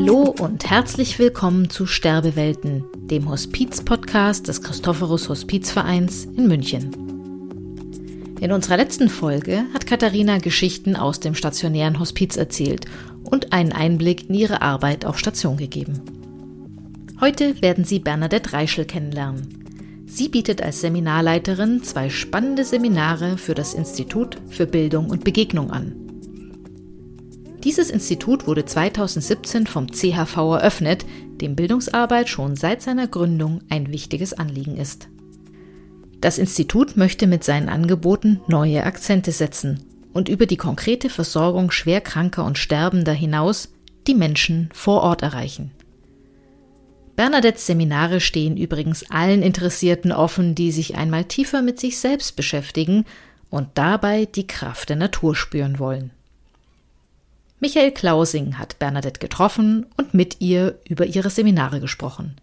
Hallo und herzlich willkommen zu Sterbewelten, dem Hospiz-Podcast des Christophorus Hospizvereins in München. In unserer letzten Folge hat Katharina Geschichten aus dem stationären Hospiz erzählt und einen Einblick in ihre Arbeit auf Station gegeben. Heute werden Sie Bernadette Reischel kennenlernen. Sie bietet als Seminarleiterin zwei spannende Seminare für das Institut für Bildung und Begegnung an. Dieses Institut wurde 2017 vom CHV eröffnet, dem Bildungsarbeit schon seit seiner Gründung ein wichtiges Anliegen ist. Das Institut möchte mit seinen Angeboten neue Akzente setzen und über die konkrete Versorgung schwerkranker und Sterbender hinaus die Menschen vor Ort erreichen. Bernadettes Seminare stehen übrigens allen Interessierten offen, die sich einmal tiefer mit sich selbst beschäftigen und dabei die Kraft der Natur spüren wollen. Michael Klausing hat Bernadette getroffen und mit ihr über ihre Seminare gesprochen.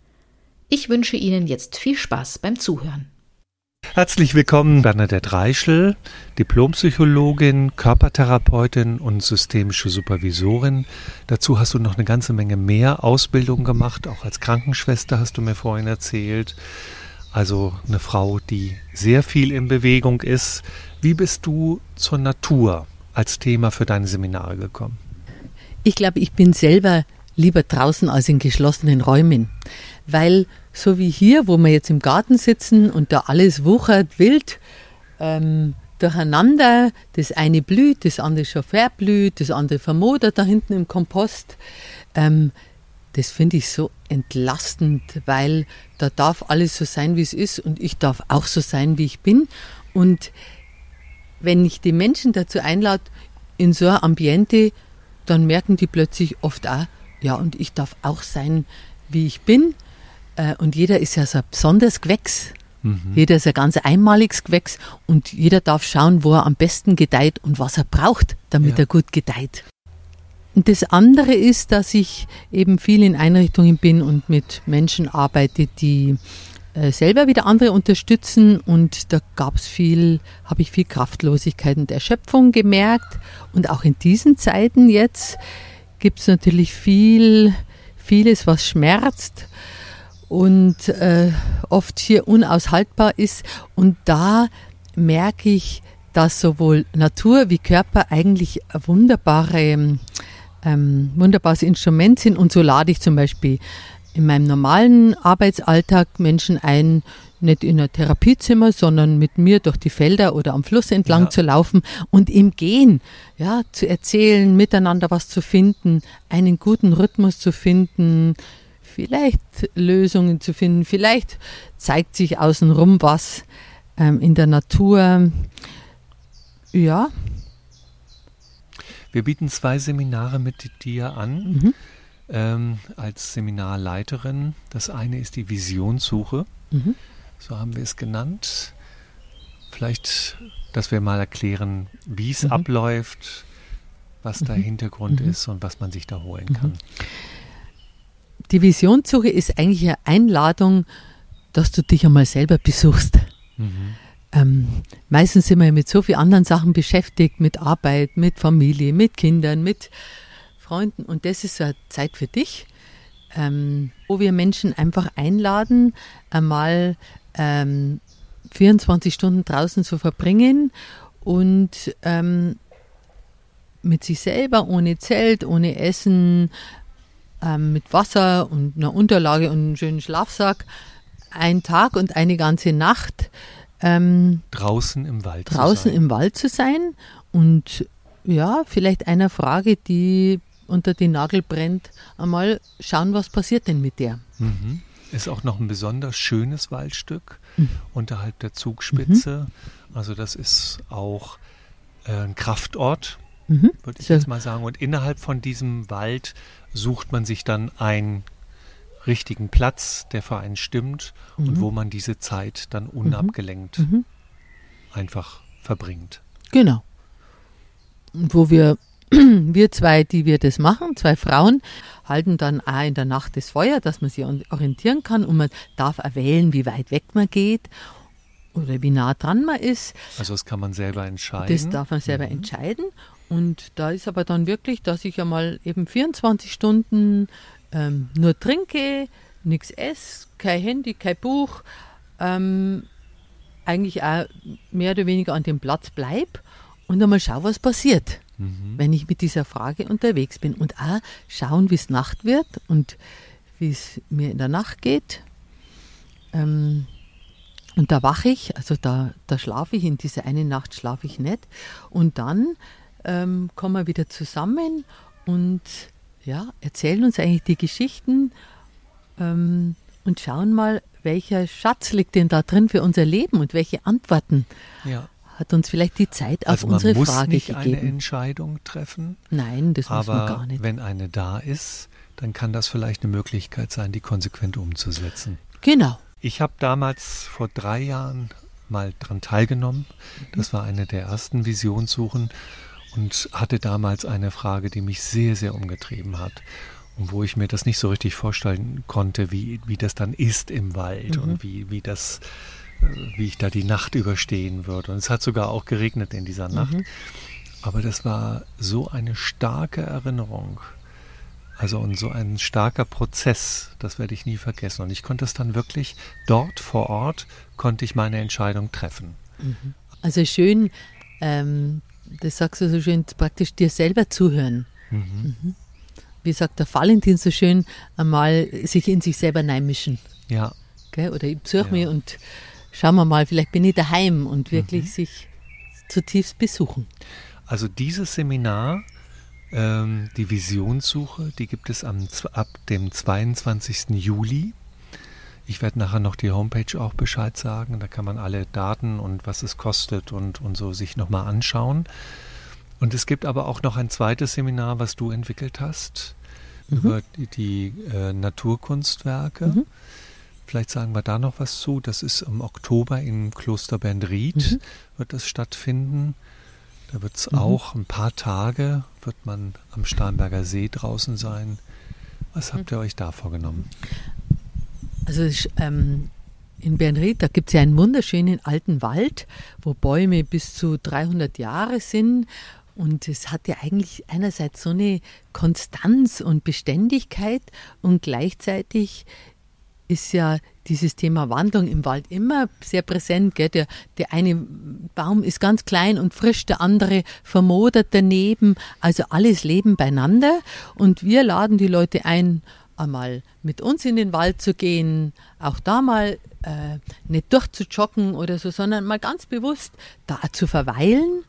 Ich wünsche Ihnen jetzt viel Spaß beim Zuhören. Herzlich willkommen, Bernadette Reischel, Diplompsychologin, Körpertherapeutin und systemische Supervisorin. Dazu hast du noch eine ganze Menge mehr Ausbildung gemacht, auch als Krankenschwester hast du mir vorhin erzählt. Also eine Frau, die sehr viel in Bewegung ist. Wie bist du zur Natur als Thema für deine Seminare gekommen? Ich glaube, ich bin selber lieber draußen als in geschlossenen Räumen, weil so wie hier, wo wir jetzt im Garten sitzen und da alles wuchert wild ähm, durcheinander, das eine blüht, das andere schon verblüht, das andere vermodert da hinten im Kompost, ähm, das finde ich so entlastend, weil da darf alles so sein, wie es ist und ich darf auch so sein, wie ich bin. Und wenn ich die Menschen dazu einlade, in so ein Ambiente, dann merken die plötzlich oft auch, ja, und ich darf auch sein, wie ich bin. Äh, und jeder ist ja so ein besonderes Gewächs. Mhm. Jeder ist ein ganz einmaliges Gewächs und jeder darf schauen, wo er am besten gedeiht und was er braucht, damit ja. er gut gedeiht. Und das andere ist, dass ich eben viel in Einrichtungen bin und mit Menschen arbeite, die selber wieder andere unterstützen und da gab es viel, habe ich viel Kraftlosigkeit und Erschöpfung gemerkt und auch in diesen Zeiten jetzt gibt es natürlich viel, vieles, was schmerzt und äh, oft hier unaushaltbar ist. Und da merke ich, dass sowohl Natur wie Körper eigentlich wunderbare, ähm, wunderbares Instrument sind. Und so lade ich zum Beispiel in meinem normalen Arbeitsalltag Menschen ein, nicht in ein Therapiezimmer, sondern mit mir durch die Felder oder am Fluss entlang ja. zu laufen und im Gehen, ja, zu erzählen, miteinander was zu finden, einen guten Rhythmus zu finden, vielleicht Lösungen zu finden. Vielleicht zeigt sich außenrum was ähm, in der Natur. Ja. Wir bieten zwei Seminare mit dir an. Mhm. Ähm, als Seminarleiterin. Das eine ist die Visionssuche, mhm. so haben wir es genannt. Vielleicht, dass wir mal erklären, wie es mhm. abläuft, was mhm. der Hintergrund mhm. ist und was man sich da holen kann. Mhm die Visionssuche ist eigentlich eine Einladung, dass du dich einmal selber besuchst. Mhm. Ähm, meistens sind wir mit so vielen anderen Sachen beschäftigt, mit Arbeit, mit Familie, mit Kindern, mit Freunden. Und das ist eine Zeit für dich, ähm, wo wir Menschen einfach einladen, einmal ähm, 24 Stunden draußen zu verbringen und ähm, mit sich selber, ohne Zelt, ohne Essen, ähm, mit Wasser und einer Unterlage und einem schönen Schlafsack einen Tag und eine ganze Nacht ähm, draußen im Wald draußen im Wald zu sein und ja, vielleicht einer Frage, die unter den Nagel brennt, einmal schauen, was passiert denn mit der. Mhm. Ist auch noch ein besonders schönes Waldstück mhm. unterhalb der Zugspitze. Mhm. Also das ist auch äh, ein Kraftort, mhm. würde ich jetzt mal sagen. Und innerhalb von diesem Wald sucht man sich dann einen richtigen Platz, der für einen stimmt mhm. und wo man diese Zeit dann unabgelenkt mhm. mhm. einfach verbringt. Genau. Wo wir, wir zwei, die wir das machen, zwei Frauen, halten dann auch in der Nacht das Feuer, dass man sich orientieren kann und man darf erwählen, wie weit weg man geht oder wie nah dran man ist. Also das kann man selber entscheiden. Das darf man selber mhm. entscheiden. Und da ist aber dann wirklich, dass ich einmal eben 24 Stunden ähm, nur trinke, nichts esse, kein Handy, kein Buch, ähm, eigentlich auch mehr oder weniger an dem Platz bleibe und einmal schaue, was passiert, mhm. wenn ich mit dieser Frage unterwegs bin. Und auch schauen, wie es Nacht wird und wie es mir in der Nacht geht. Ähm, und da wache ich, also da, da schlafe ich, in dieser eine Nacht schlafe ich nicht. Und dann ähm, kommen wir wieder zusammen und ja, erzählen uns eigentlich die Geschichten ähm, und schauen mal, welcher Schatz liegt denn da drin für unser Leben und welche Antworten ja. Hat uns vielleicht die Zeit also auf unsere muss Frage nicht gegeben. eine Entscheidung treffen. Nein, das muss man gar nicht. wenn eine da ist, dann kann das vielleicht eine Möglichkeit sein, die konsequent umzusetzen. Genau. Ich habe damals vor drei Jahren mal daran teilgenommen. Das war eine der ersten Visionssuchen und hatte damals eine Frage, die mich sehr, sehr umgetrieben hat und wo ich mir das nicht so richtig vorstellen konnte, wie, wie das dann ist im Wald mhm. und wie, wie das, wie ich da die Nacht überstehen würde. Und es hat sogar auch geregnet in dieser Nacht. Mhm. Aber das war so eine starke Erinnerung. Also und so ein starker Prozess, das werde ich nie vergessen. Und ich konnte es dann wirklich dort vor Ort, konnte ich meine Entscheidung treffen. Mhm. Also schön, ähm, das sagst du so schön, praktisch dir selber zuhören. Mhm. Mhm wie sagt der Valentin so schön, einmal sich in sich selber neimischen. Ja. Gell? Oder ich besuche ja. mich und schauen wir mal, vielleicht bin ich daheim und wirklich mhm. sich zutiefst besuchen. Also dieses Seminar, ähm, die Visionssuche, die gibt es am, ab dem 22. Juli. Ich werde nachher noch die Homepage auch Bescheid sagen. Da kann man alle Daten und was es kostet und, und so sich nochmal anschauen. Und es gibt aber auch noch ein zweites Seminar, was du entwickelt hast, mhm. über die, die äh, Naturkunstwerke. Mhm. Vielleicht sagen wir da noch was zu. Das ist im Oktober im Kloster Bernried, mhm. wird das stattfinden. Da wird es mhm. auch ein paar Tage, wird man am Starnberger See draußen sein. Was habt ihr euch da vorgenommen? Also ähm, in Bernried, da gibt es ja einen wunderschönen alten Wald, wo Bäume bis zu 300 Jahre sind und es hat ja eigentlich einerseits so eine Konstanz und Beständigkeit und gleichzeitig ist ja dieses Thema Wandlung im Wald immer sehr präsent. Gell? Der, der eine Baum ist ganz klein und frisch, der andere vermodert daneben. Also alles Leben beieinander. Und wir laden die Leute ein, einmal mit uns in den Wald zu gehen, auch da mal äh, nicht durchzujoggen oder so, sondern mal ganz bewusst da zu verweilen,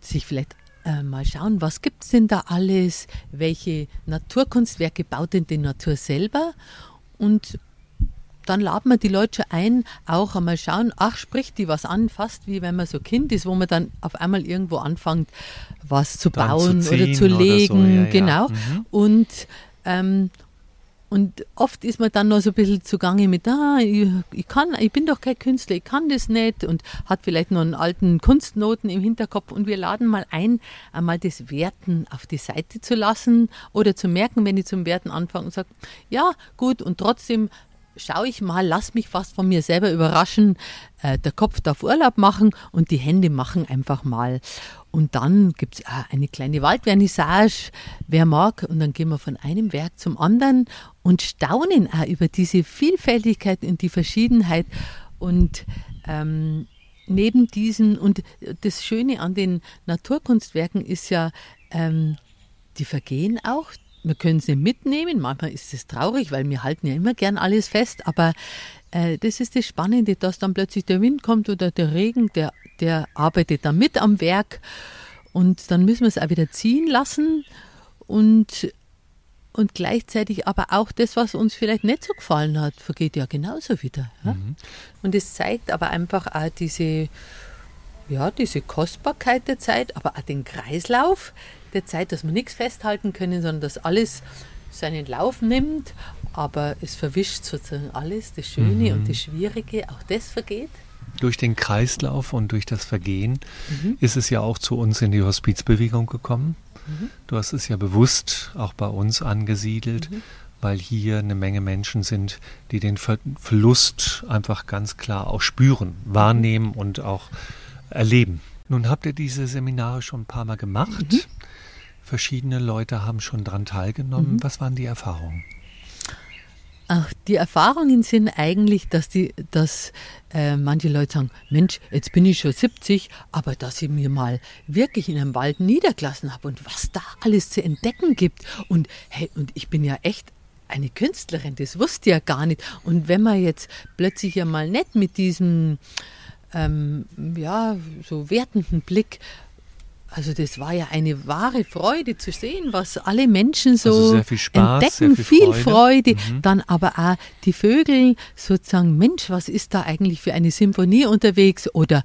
sich vielleicht äh, mal schauen, was gibt es denn da alles, welche Naturkunstwerke baut denn die Natur selber und dann laden wir die Leute schon ein, auch einmal schauen, ach, spricht die was an, fast wie wenn man so Kind ist, wo man dann auf einmal irgendwo anfängt, was zu dann bauen zu oder zu legen, oder so, ja, genau. Ja. Mhm. Und ähm, und oft ist man dann noch so ein bisschen zugange mit, ah, ich, ich, kann, ich bin doch kein Künstler, ich kann das nicht und hat vielleicht noch einen alten Kunstnoten im Hinterkopf und wir laden mal ein, einmal das Werten auf die Seite zu lassen oder zu merken, wenn ich zum Werten anfange und sage, ja, gut, und trotzdem schaue ich mal, lass mich fast von mir selber überraschen. Äh, der Kopf darf Urlaub machen und die Hände machen einfach mal. Und dann gibt es eine kleine Waldvernissage, wer mag. Und dann gehen wir von einem Werk zum anderen und staunen auch über diese Vielfältigkeit und die Verschiedenheit. Und ähm, neben diesen, und das Schöne an den Naturkunstwerken ist ja, ähm, die vergehen auch. Wir können sie mitnehmen. Manchmal ist es traurig, weil wir halten ja immer gern alles fest. Aber äh, das ist das Spannende, dass dann plötzlich der Wind kommt oder der Regen, der der arbeitet da mit am Werk und dann müssen wir es auch wieder ziehen lassen und, und gleichzeitig aber auch das, was uns vielleicht nicht so gefallen hat, vergeht ja genauso wieder. Ja? Mhm. Und es zeigt aber einfach auch diese, ja, diese Kostbarkeit der Zeit, aber auch den Kreislauf der Zeit, dass wir nichts festhalten können, sondern dass alles seinen Lauf nimmt, aber es verwischt sozusagen alles, das Schöne mhm. und das Schwierige, auch das vergeht durch den Kreislauf und durch das Vergehen mhm. ist es ja auch zu uns in die Hospizbewegung gekommen. Mhm. Du hast es ja bewusst auch bei uns angesiedelt, mhm. weil hier eine Menge Menschen sind, die den Ver Verlust einfach ganz klar auch spüren, wahrnehmen und auch erleben. Nun habt ihr diese Seminare schon ein paar Mal gemacht. Verschiedene Leute haben schon daran teilgenommen. Mhm. Was waren die Erfahrungen? Ach, die Erfahrungen sind eigentlich, dass, die, dass äh, manche Leute sagen, Mensch, jetzt bin ich schon 70, aber dass ich mir mal wirklich in einem Wald niedergelassen habe und was da alles zu entdecken gibt. Und, hey, und ich bin ja echt eine Künstlerin, das wusste ich ja gar nicht. Und wenn man jetzt plötzlich ja mal nicht mit diesem ähm, ja, so wertenden Blick also das war ja eine wahre Freude zu sehen, was alle Menschen so also viel Spaß, entdecken, viel, viel, Freude. Freude. Mhm. Dann aber auch die Vögel sozusagen, Mensch, was ist da eigentlich für eine Symphonie unterwegs? Oder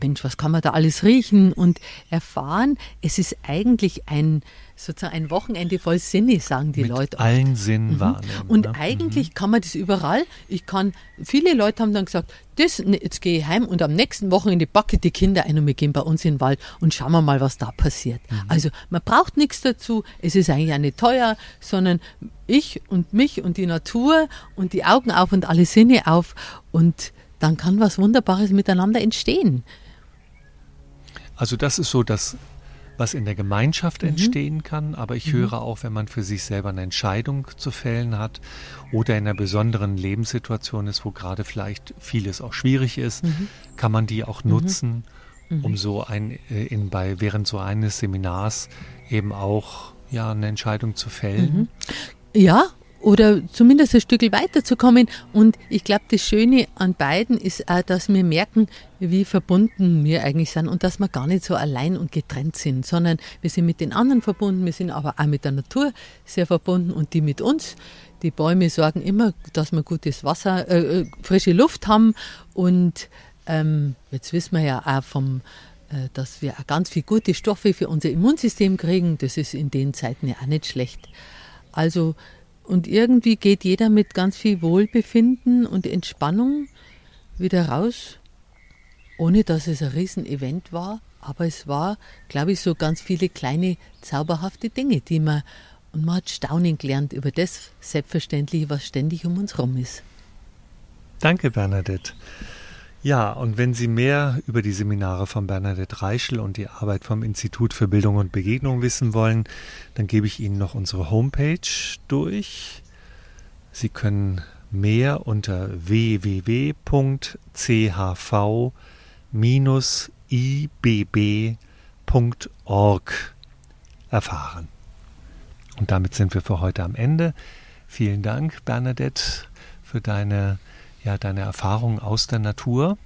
Mensch, was kann man da alles riechen und erfahren? Es ist eigentlich ein sozusagen ein Wochenende voll Sinne, sagen die Mit Leute. Oft. allen Sinnen mhm. wahrnehmen. Und ne? eigentlich mhm. kann man das überall. Ich kann, viele Leute haben dann gesagt, das, ne, jetzt gehe ich heim und am nächsten Wochenende backe die Kinder ein und wir gehen bei uns in den Wald und schauen wir mal, was da passiert. Mhm. Also man braucht nichts dazu, es ist eigentlich auch nicht teuer, sondern ich und mich und die Natur und die Augen auf und alle Sinne auf und dann kann was Wunderbares miteinander entstehen. Also das ist so das was in der Gemeinschaft mhm. entstehen kann, aber ich mhm. höre auch, wenn man für sich selber eine Entscheidung zu fällen hat oder in einer besonderen Lebenssituation ist, wo gerade vielleicht vieles auch schwierig ist, mhm. kann man die auch mhm. nutzen, mhm. um so ein äh, in bei während so eines Seminars eben auch ja eine Entscheidung zu fällen. Ja, oder zumindest ein Stück weiterzukommen. Und ich glaube, das Schöne an beiden ist auch, dass wir merken, wie verbunden wir eigentlich sind und dass wir gar nicht so allein und getrennt sind, sondern wir sind mit den anderen verbunden, wir sind aber auch mit der Natur sehr verbunden und die mit uns. Die Bäume sorgen immer, dass wir gutes Wasser, äh, äh frische Luft haben und ähm, jetzt wissen wir ja auch vom äh, dass wir auch ganz viele gute Stoffe für unser Immunsystem kriegen. Das ist in den Zeiten ja auch nicht schlecht. Also und irgendwie geht jeder mit ganz viel Wohlbefinden und Entspannung wieder raus, ohne dass es ein Riesenevent war. Aber es war, glaube ich, so ganz viele kleine zauberhafte Dinge, die man und man hat staunen gelernt über das Selbstverständliche, was ständig um uns herum ist. Danke, Bernadette. Ja, und wenn Sie mehr über die Seminare von Bernadette Reichel und die Arbeit vom Institut für Bildung und Begegnung wissen wollen, dann gebe ich Ihnen noch unsere Homepage durch. Sie können mehr unter www.chhv-ibb.org erfahren. Und damit sind wir für heute am Ende. Vielen Dank, Bernadette, für deine ja deine Erfahrungen aus der Natur.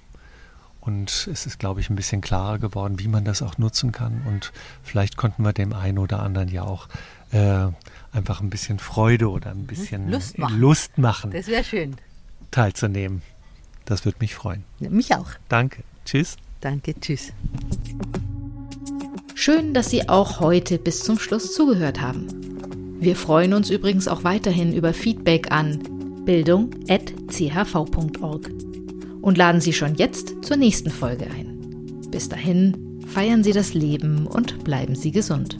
Und es ist, glaube ich, ein bisschen klarer geworden, wie man das auch nutzen kann. Und vielleicht konnten wir dem einen oder anderen ja auch äh, einfach ein bisschen Freude oder ein bisschen Lust machen. Lust machen das wäre schön. Teilzunehmen. Das würde mich freuen. Ja, mich auch. Danke. Tschüss. Danke. Tschüss. Schön, dass Sie auch heute bis zum Schluss zugehört haben. Wir freuen uns übrigens auch weiterhin über Feedback an bildung.chv.org und laden Sie schon jetzt zur nächsten Folge ein. Bis dahin, feiern Sie das Leben und bleiben Sie gesund.